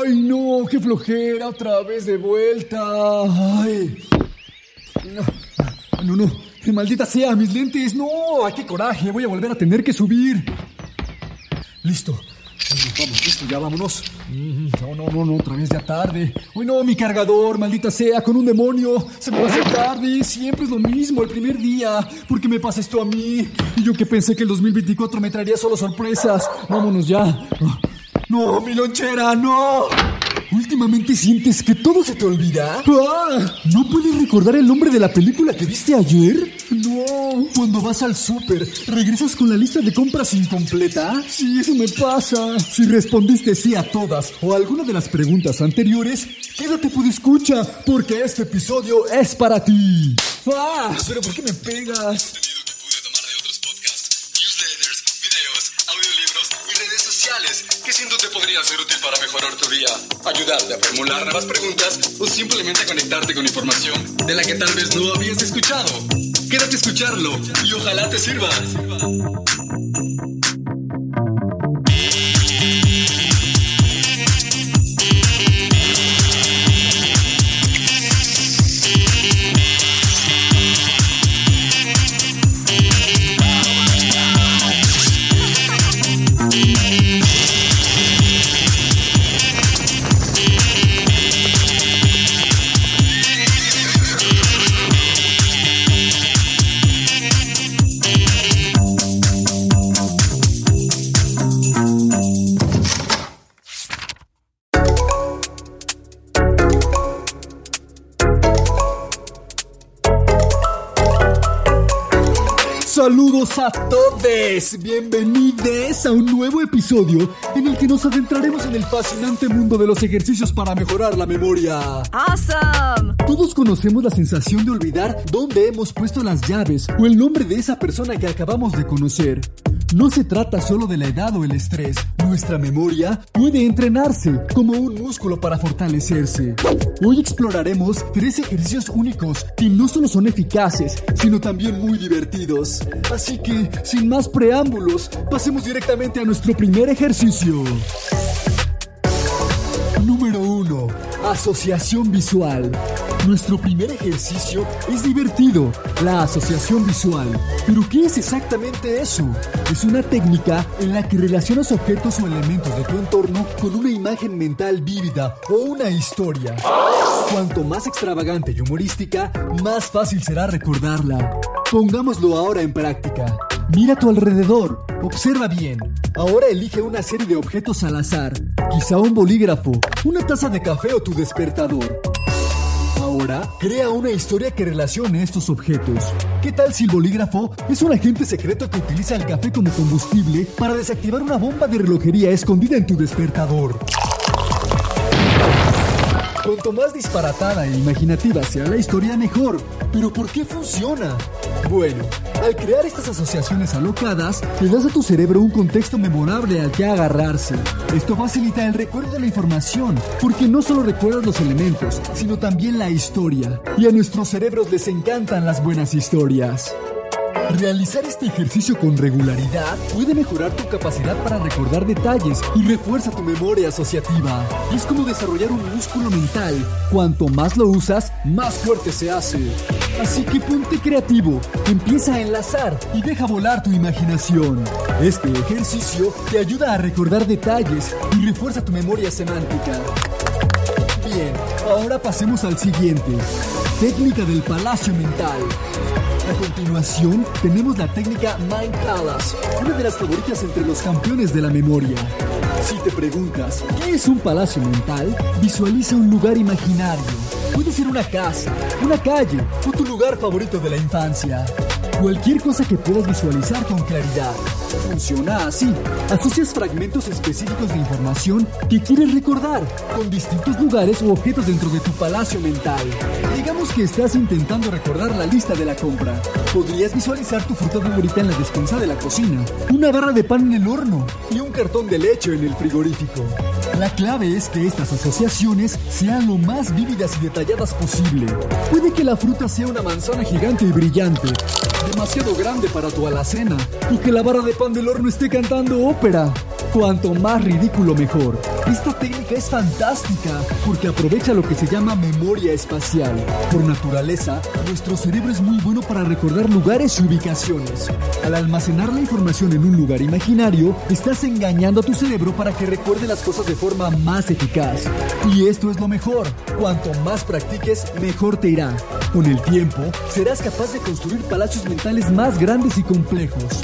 Ay, no, qué flojera, otra vez de vuelta. Ay. No, no, no. Maldita sea, mis lentes. No, ay, qué coraje. Voy a volver a tener que subir. Listo. Vamos, listo, ya vámonos. No, no, no, no, otra vez ya tarde. Uy, no, mi cargador, maldita sea, con un demonio. Se me va a hacer tarde. Siempre es lo mismo, el primer día. ¿Por qué me pasa esto a mí? Y yo que pensé que el 2024 me traería solo sorpresas. Vámonos ya. No, mi lonchera, no. ¿Últimamente sientes que todo se te olvida? ¡Ah! ¿No puedes recordar el nombre de la película que viste ayer? No. Cuando vas al súper, ¿regresas con la lista de compras incompleta? Sí, eso me pasa. Si respondiste sí a todas o a alguna de las preguntas anteriores, quédate por escucha, porque este episodio es para ti. ¡Ah! ¿Pero por qué me pegas? Ser útil para mejorar tu día, ayudarte a formular nuevas preguntas o simplemente conectarte con información de la que tal vez no habías escuchado. Quédate escucharlo y ojalá te sirva. Saludos a todos, bienvenidos a un nuevo episodio en el que nos adentraremos en el fascinante mundo de los ejercicios para mejorar la memoria. Awesome! Todos conocemos la sensación de olvidar dónde hemos puesto las llaves o el nombre de esa persona que acabamos de conocer. No se trata solo de la edad o el estrés. Nuestra memoria puede entrenarse como un músculo para fortalecerse. Hoy exploraremos tres ejercicios únicos que no solo son eficaces, sino también muy divertidos. Así que, sin más preámbulos, pasemos directamente a nuestro primer ejercicio. Número 1. Asociación visual. Nuestro primer ejercicio es divertido, la asociación visual. Pero ¿qué es exactamente eso? Es una técnica en la que relacionas objetos o elementos de tu entorno con una imagen mental vívida o una historia. Cuanto más extravagante y humorística, más fácil será recordarla. Pongámoslo ahora en práctica. Mira a tu alrededor, observa bien. Ahora elige una serie de objetos al azar, quizá un bolígrafo, una taza de café o tu despertador. Ahora, crea una historia que relacione estos objetos. ¿Qué tal si el bolígrafo es un agente secreto que utiliza el café como combustible para desactivar una bomba de relojería escondida en tu despertador? Cuanto más disparatada e imaginativa sea la historia, mejor. ¿Pero por qué funciona? Bueno, al crear estas asociaciones alocadas, le das a tu cerebro un contexto memorable al que agarrarse. Esto facilita el recuerdo de la información, porque no solo recuerdas los elementos, sino también la historia. Y a nuestros cerebros les encantan las buenas historias. Realizar este ejercicio con regularidad puede mejorar tu capacidad para recordar detalles y refuerza tu memoria asociativa. Es como desarrollar un músculo mental. Cuanto más lo usas, más fuerte se hace. Así que ponte creativo, empieza a enlazar y deja volar tu imaginación. Este ejercicio te ayuda a recordar detalles y refuerza tu memoria semántica. Bien, ahora pasemos al siguiente. Técnica del palacio mental. A continuación, tenemos la técnica Mind Palace, una de las favoritas entre los campeones de la memoria. Si te preguntas, ¿qué es un palacio mental? Visualiza un lugar imaginario. Puede ser una casa, una calle o tu lugar favorito de la infancia. Cualquier cosa que puedas visualizar con claridad. Funciona así. Asocias fragmentos específicos de información que quieres recordar con distintos lugares o objetos dentro de tu palacio mental. Digamos que estás intentando recordar la lista de la compra. Podrías visualizar tu fruta favorita en la despensa de la cocina, una barra de pan en el horno y un cartón de leche en el frigorífico. La clave es que estas asociaciones sean lo más vívidas y detalladas posible. Puede que la fruta sea una manzana gigante y brillante, demasiado grande para tu alacena, o que la barra de pan del horno esté cantando ópera. Cuanto más ridículo mejor. Esta técnica es fantástica porque aprovecha lo que se llama memoria espacial. Por naturaleza, nuestro cerebro es muy bueno para recordar lugares y ubicaciones. Al almacenar la información en un lugar imaginario, estás engañando a tu cerebro para que recuerde las cosas de forma más eficaz. Y esto es lo mejor. Cuanto más practiques, mejor te irá. Con el tiempo, serás capaz de construir palacios mentales más grandes y complejos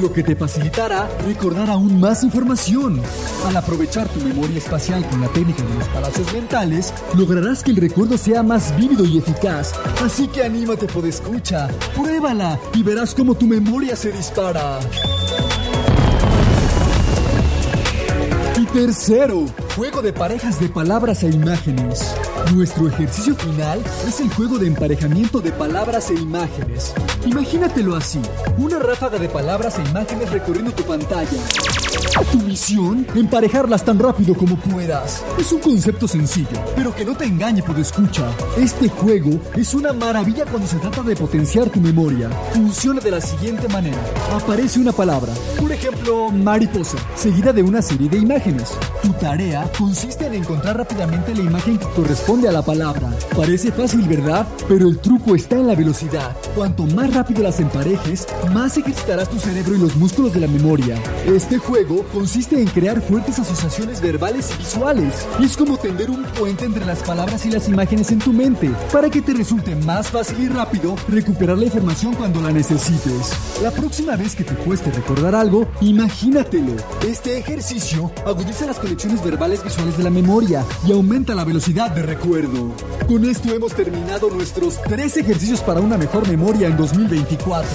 lo que te facilitará recordar aún más información. Al aprovechar tu memoria espacial con la técnica de los palacios mentales, lograrás que el recuerdo sea más vívido y eficaz. Así que anímate por escucha, pruébala y verás cómo tu memoria se dispara. Y tercero, juego de parejas de palabras e imágenes. Nuestro ejercicio final es el juego de emparejamiento de palabras e imágenes. Imagínatelo así, una ráfaga de palabras e imágenes recorriendo tu pantalla. Tu misión, emparejarlas tan rápido como puedas. Es un concepto sencillo, pero que no te engañe por escucha. Este juego es una maravilla cuando se trata de potenciar tu memoria. Funciona de la siguiente manera. Aparece una palabra, por ejemplo, mariposa, seguida de una serie de imágenes. Tu tarea consiste en encontrar rápidamente la imagen que corresponde a la palabra. Parece fácil, ¿verdad? Pero el truco está en la velocidad. Cuanto más rápido las emparejes, más ejercitarás tu cerebro y los músculos de la memoria. Este juego consiste en crear fuertes asociaciones verbales y visuales. Es como tender un puente entre las palabras y las imágenes en tu mente, para que te resulte más fácil y rápido recuperar la información cuando la necesites. La próxima vez que te cueste recordar algo, imagínatelo. Este ejercicio agudiza las conexiones verbales visuales de la memoria y aumenta la velocidad de recuerdo. Con esto hemos terminado nuestros tres ejercicios para una mejor memoria en 2024.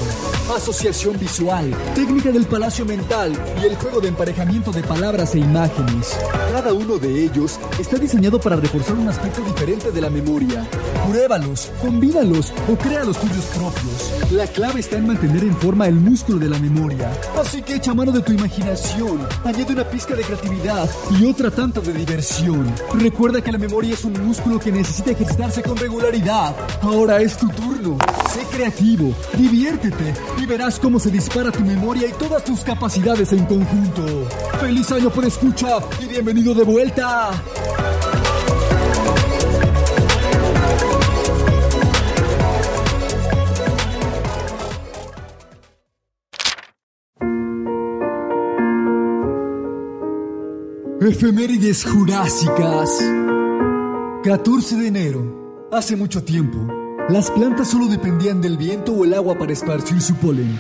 Asociación visual, técnica del palacio mental y el juego de emparejamiento de palabras e imágenes. Cada uno de ellos está diseñado para reforzar un aspecto diferente de la memoria. Pruébalos, combínalos o crea los tuyos propios. La clave está en mantener en forma el músculo de la memoria. Así que echa mano de tu imaginación, añade una pizca de creatividad y otra de diversión. Recuerda que la memoria es un músculo que necesita ejercitarse con regularidad. Ahora es tu turno. Sé creativo, diviértete y verás cómo se dispara tu memoria y todas tus capacidades en conjunto. ¡Feliz año por escucha y bienvenido de vuelta! Efemérides Jurásicas 14 de enero. Hace mucho tiempo, las plantas solo dependían del viento o el agua para esparcir su polen.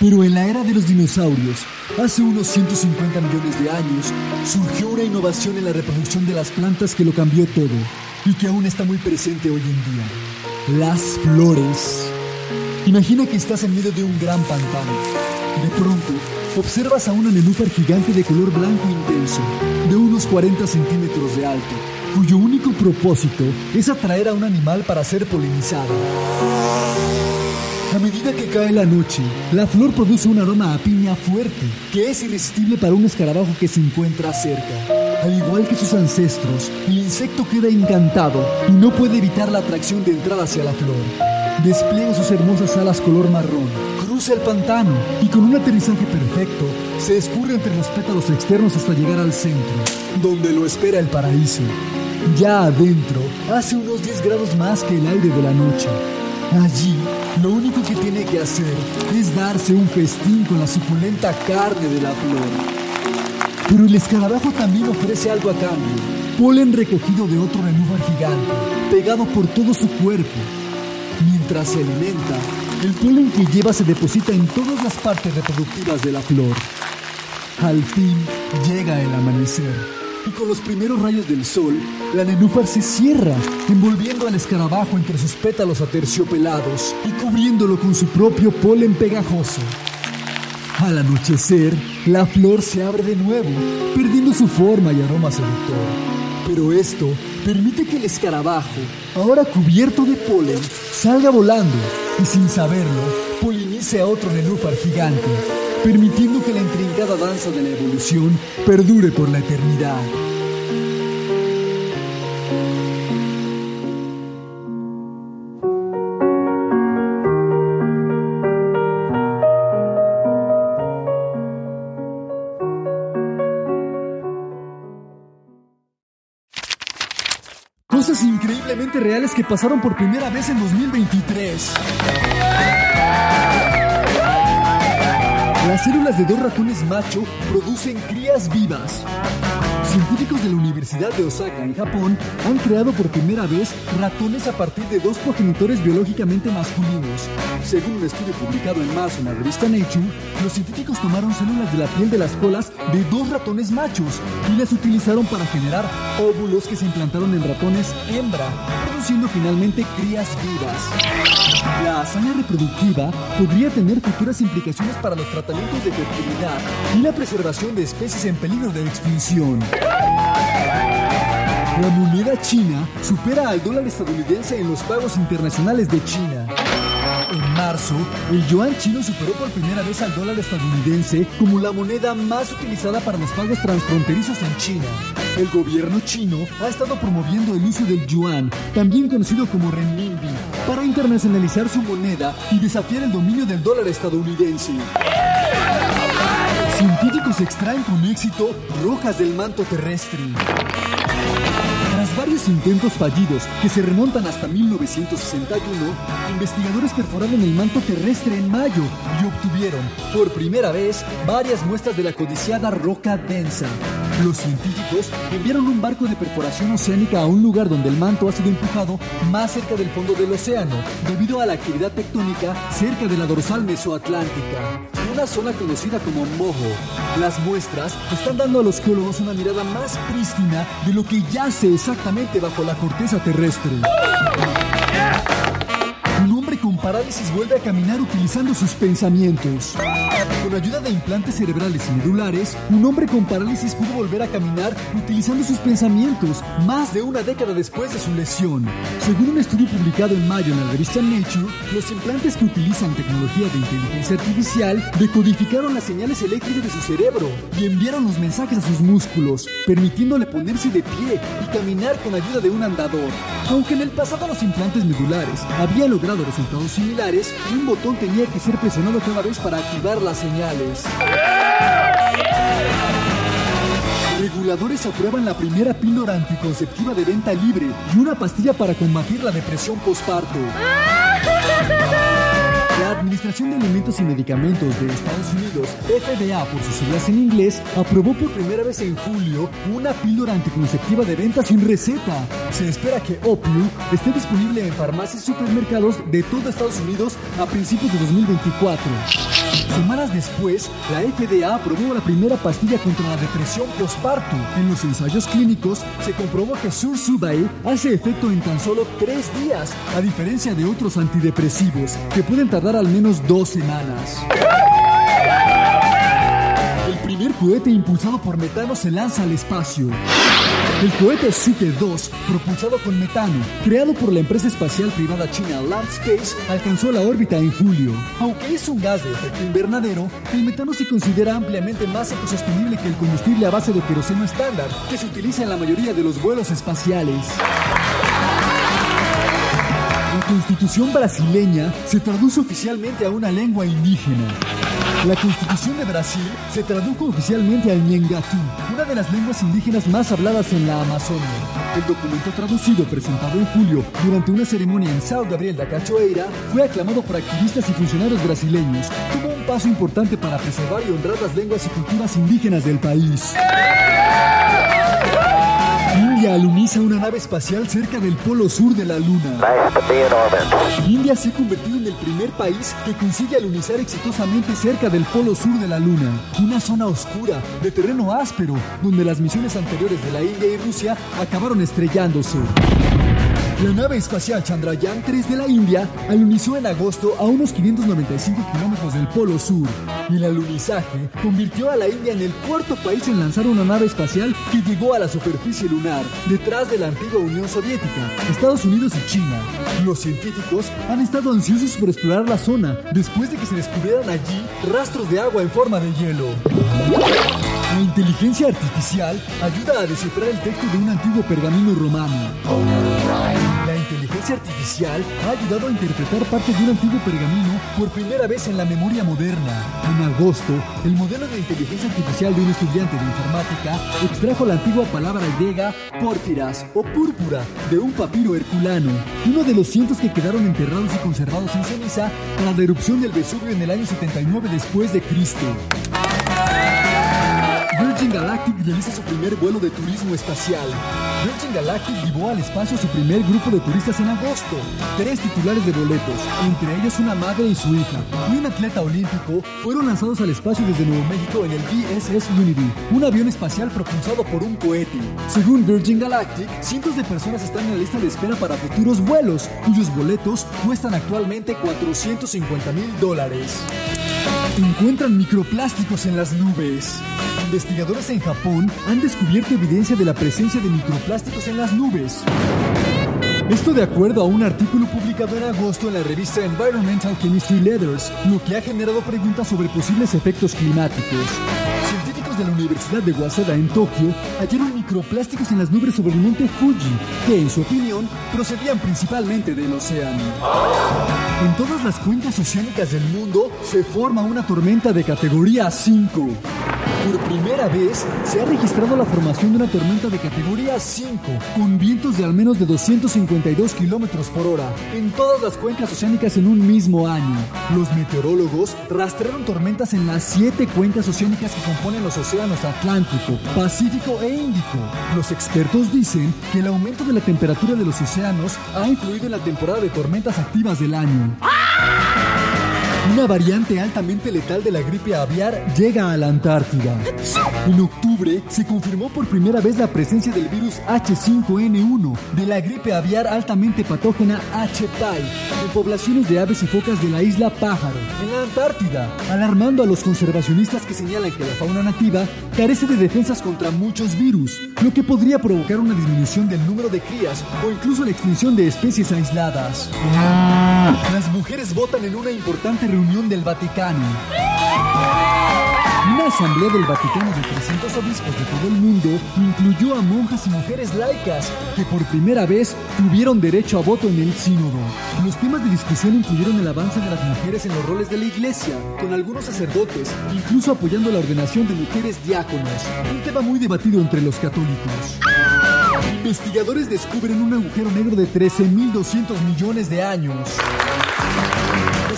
Pero en la era de los dinosaurios, hace unos 150 millones de años, surgió una innovación en la reproducción de las plantas que lo cambió todo y que aún está muy presente hoy en día. Las flores. Imagina que estás en medio de un gran pantano. De pronto, observas a una nenúfar gigante de color blanco intenso, de unos 40 centímetros de alto, cuyo único propósito es atraer a un animal para ser polinizado. A medida que cae la noche, la flor produce un aroma a piña fuerte, que es irresistible para un escarabajo que se encuentra cerca. Al igual que sus ancestros, el insecto queda encantado y no puede evitar la atracción de entrar hacia la flor. Despliega sus hermosas alas color marrón, cruza el pantano y con un aterrizaje perfecto se escurre entre los pétalos externos hasta llegar al centro, donde lo espera el paraíso. Ya adentro, hace unos 10 grados más que el aire de la noche. Allí, lo único que tiene que hacer es darse un festín con la suculenta carne de la flor. Pero el escarabajo también ofrece algo a cambio. Polen recogido de otro nenúfar gigante, pegado por todo su cuerpo. Mientras se alimenta, el polen que lleva se deposita en todas las partes reproductivas de la flor. Al fin llega el amanecer y con los primeros rayos del sol, la nenúfar se cierra, envolviendo al escarabajo entre sus pétalos aterciopelados y cubriéndolo con su propio polen pegajoso. Al anochecer, la flor se abre de nuevo, perdiendo su forma y aroma seductor. Pero esto permite que el escarabajo, ahora cubierto de polen, salga volando y sin saberlo, polinice a otro nenúfar gigante permitiendo que la intrincada danza de la evolución perdure por la eternidad. Reales que pasaron por primera vez en 2023. Las células de dos ratones macho producen crías vivas. Científicos de la Universidad de Osaka, en Japón, han creado por primera vez ratones a partir de dos progenitores biológicamente masculinos. Según un estudio publicado en marzo en la revista Nature, los científicos tomaron células de la piel de las colas de dos ratones machos y las utilizaron para generar óvulos que se implantaron en ratones hembra, produciendo finalmente crías vivas. La hazaña reproductiva podría tener futuras implicaciones para los tratamientos de fertilidad y la preservación de especies en peligro de extinción. La moneda china supera al dólar estadounidense en los pagos internacionales de China. En marzo, el yuan chino superó por primera vez al dólar estadounidense como la moneda más utilizada para los pagos transfronterizos en China. El gobierno chino ha estado promoviendo el uso del yuan, también conocido como renminbi, para internacionalizar su moneda y desafiar el dominio del dólar estadounidense. Extraen con éxito rocas del manto terrestre. Tras varios intentos fallidos que se remontan hasta 1961, investigadores perforaron el manto terrestre en mayo y obtuvieron, por primera vez, varias muestras de la codiciada roca densa. Los científicos enviaron un barco de perforación oceánica a un lugar donde el manto ha sido empujado más cerca del fondo del océano, debido a la actividad tectónica cerca de la dorsal mesoatlántica, una zona conocida como Mojo. Las muestras están dando a los geólogos una mirada más prístina de lo que yace exactamente bajo la corteza terrestre. Un hombre con parálisis vuelve a caminar utilizando sus pensamientos. Con ayuda de implantes cerebrales y medulares, un hombre con parálisis pudo volver a caminar utilizando sus pensamientos más de una década después de su lesión. Según un estudio publicado en mayo en la revista Nature, los implantes que utilizan tecnología de inteligencia artificial decodificaron las señales eléctricas de su cerebro y enviaron los mensajes a sus músculos, permitiéndole ponerse de pie y caminar con ayuda de un andador. Aunque en el pasado los implantes medulares habían logrado resultados similares, un botón tenía que ser presionado cada vez para activar las Reguladores aprueban la primera píldora anticonceptiva de venta libre y una pastilla para combatir la depresión postparto. La Administración de Alimentos y Medicamentos de Estados Unidos, FDA por sus siglas en inglés, aprobó por primera vez en julio una píldora anticonceptiva de venta sin receta. Se espera que Opium esté disponible en farmacias y supermercados de todo Estados Unidos a principios de 2024. Semanas después, la FDA aprobó la primera pastilla contra la depresión postparto. En los ensayos clínicos se comprobó que Sursubai hace efecto en tan solo tres días, a diferencia de otros antidepresivos que pueden tardar al menos dos semanas. Cohete impulsado por metano se lanza al espacio. El cohete Suke 2, propulsado con metano, creado por la empresa espacial privada china Landspace, alcanzó la órbita en julio. Aunque es un gas de efecto invernadero, el metano se considera ampliamente más ecosostenible que el combustible a base de queroseno estándar, que se utiliza en la mayoría de los vuelos espaciales. La constitución brasileña se traduce oficialmente a una lengua indígena. La constitución de Brasil se tradujo oficialmente al Ñengatú, una de las lenguas indígenas más habladas en la Amazonia. El documento traducido presentado en julio durante una ceremonia en Sao Gabriel da Cachoeira fue aclamado por activistas y funcionarios brasileños como un paso importante para preservar y honrar las lenguas y culturas indígenas del país. India aluniza una nave espacial cerca del polo sur de la Luna. India se ha convertido en el primer país que consigue alunizar exitosamente cerca del polo sur de la Luna, una zona oscura, de terreno áspero, donde las misiones anteriores de la India y Rusia acabaron estrellándose. La nave espacial Chandrayaan 3 de la India alunizó en agosto a unos 595 kilómetros del Polo Sur. El alunizaje convirtió a la India en el cuarto país en lanzar una nave espacial que llegó a la superficie lunar, detrás de la antigua Unión Soviética, Estados Unidos y China. Los científicos han estado ansiosos por explorar la zona después de que se descubrieran allí rastros de agua en forma de hielo. La inteligencia artificial ayuda a descifrar el texto de un antiguo pergamino romano. Inteligencia artificial ha ayudado a interpretar parte de un antiguo pergamino por primera vez en la memoria moderna. En agosto, el modelo de inteligencia artificial de un estudiante de informática extrajo la antigua palabra griega pórfiras o púrpura de un papiro herculano, uno de los cientos que quedaron enterrados y conservados en ceniza tras la erupción del Vesubio en el año 79 después de Cristo. Virgin Galactic realiza su primer vuelo de turismo espacial. Virgin Galactic llevó al espacio su primer grupo de turistas en agosto. Tres titulares de boletos, entre ellos una madre y su hija, y un atleta olímpico, fueron lanzados al espacio desde Nuevo México en el VSS Unity, un avión espacial propulsado por un cohete. Según Virgin Galactic, cientos de personas están en la lista de espera para futuros vuelos, cuyos boletos cuestan actualmente 450 mil dólares. Encuentran microplásticos en las nubes. Investigadores en Japón han descubierto evidencia de la presencia de microplásticos en las nubes. Esto de acuerdo a un artículo publicado en agosto en la revista Environmental Chemistry Letters, lo que ha generado preguntas sobre posibles efectos climáticos. Científicos de la Universidad de Waseda en Tokio hallaron microplásticos en las nubes sobre el monte Fuji, que en su opinión procedían principalmente del océano. En todas las cuencas oceánicas del mundo se forma una tormenta de categoría 5. Por primera vez se ha registrado la formación de una tormenta de categoría 5, con vientos de al menos de 252 kilómetros por hora, en todas las cuencas oceánicas en un mismo año. Los meteorólogos rastrearon tormentas en las siete cuencas oceánicas que componen los océanos Atlántico, Pacífico e Índico. Los expertos dicen que el aumento de la temperatura de los océanos ha influido en la temporada de tormentas activas del año. Una variante altamente letal de la gripe aviar llega a la Antártida. En octubre se confirmó por primera vez la presencia del virus H5N1 de la gripe aviar altamente patógena H-Pai en poblaciones de aves y focas de la isla Pájaro, en la Antártida, alarmando a los conservacionistas que señalan que la fauna nativa carece de defensas contra muchos virus, lo que podría provocar una disminución del número de crías o incluso la extinción de especies aisladas. Las mujeres votan en una importante reunión del Vaticano. Una asamblea del Vaticano de 300 obispos de todo el mundo incluyó a monjas y mujeres laicas que por primera vez tuvieron derecho a voto en el sínodo. Los temas de discusión incluyeron el avance de las mujeres en los roles de la iglesia, con algunos sacerdotes incluso apoyando la ordenación de mujeres diáconos, un tema muy debatido entre los católicos. Investigadores descubren un agujero negro de 13.200 millones de años.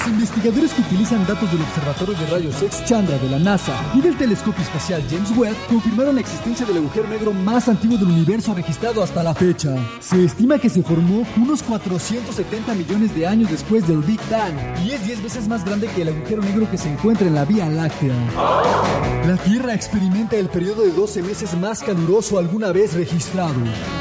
Investigadores que utilizan datos del Observatorio de Rayos X Chandra de la NASA y del telescopio espacial James Webb confirmaron la existencia del agujero negro más antiguo del universo registrado hasta la fecha. Se estima que se formó unos 470 millones de años después del Big Bang y es 10 veces más grande que el agujero negro que se encuentra en la Vía Láctea. La Tierra experimenta el periodo de 12 meses más caluroso alguna vez registrado.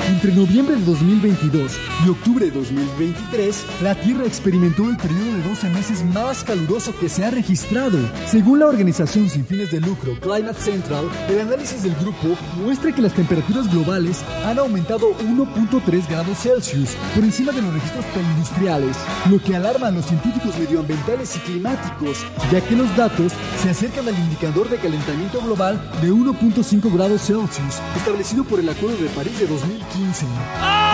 Entre noviembre de 2022 y octubre de 2023, la Tierra experimentó el periodo de 12 meses más caluroso que se ha registrado. Según la organización sin fines de lucro Climate Central, el análisis del grupo muestra que las temperaturas globales han aumentado 1.3 grados Celsius por encima de los registros preindustriales, lo que alarma a los científicos medioambientales y climáticos, ya que los datos se acercan al indicador de calentamiento global de 1.5 grados Celsius establecido por el Acuerdo de París de 2015.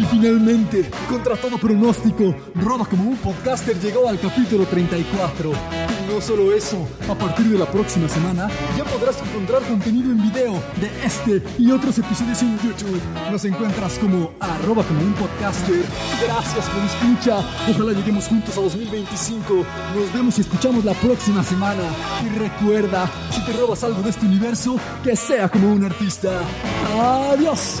Y finalmente, contra todo pronóstico, Roba como un podcaster llegó al capítulo 34. Y no solo eso, a partir de la próxima semana ya podrás encontrar contenido en video de este y otros episodios en YouTube. Nos encuentras como arroba como un podcaster. Gracias por escucha. Ojalá lleguemos juntos a 2025. Nos vemos y escuchamos la próxima semana. Y recuerda, si te robas algo de este universo, que sea como un artista. Adiós.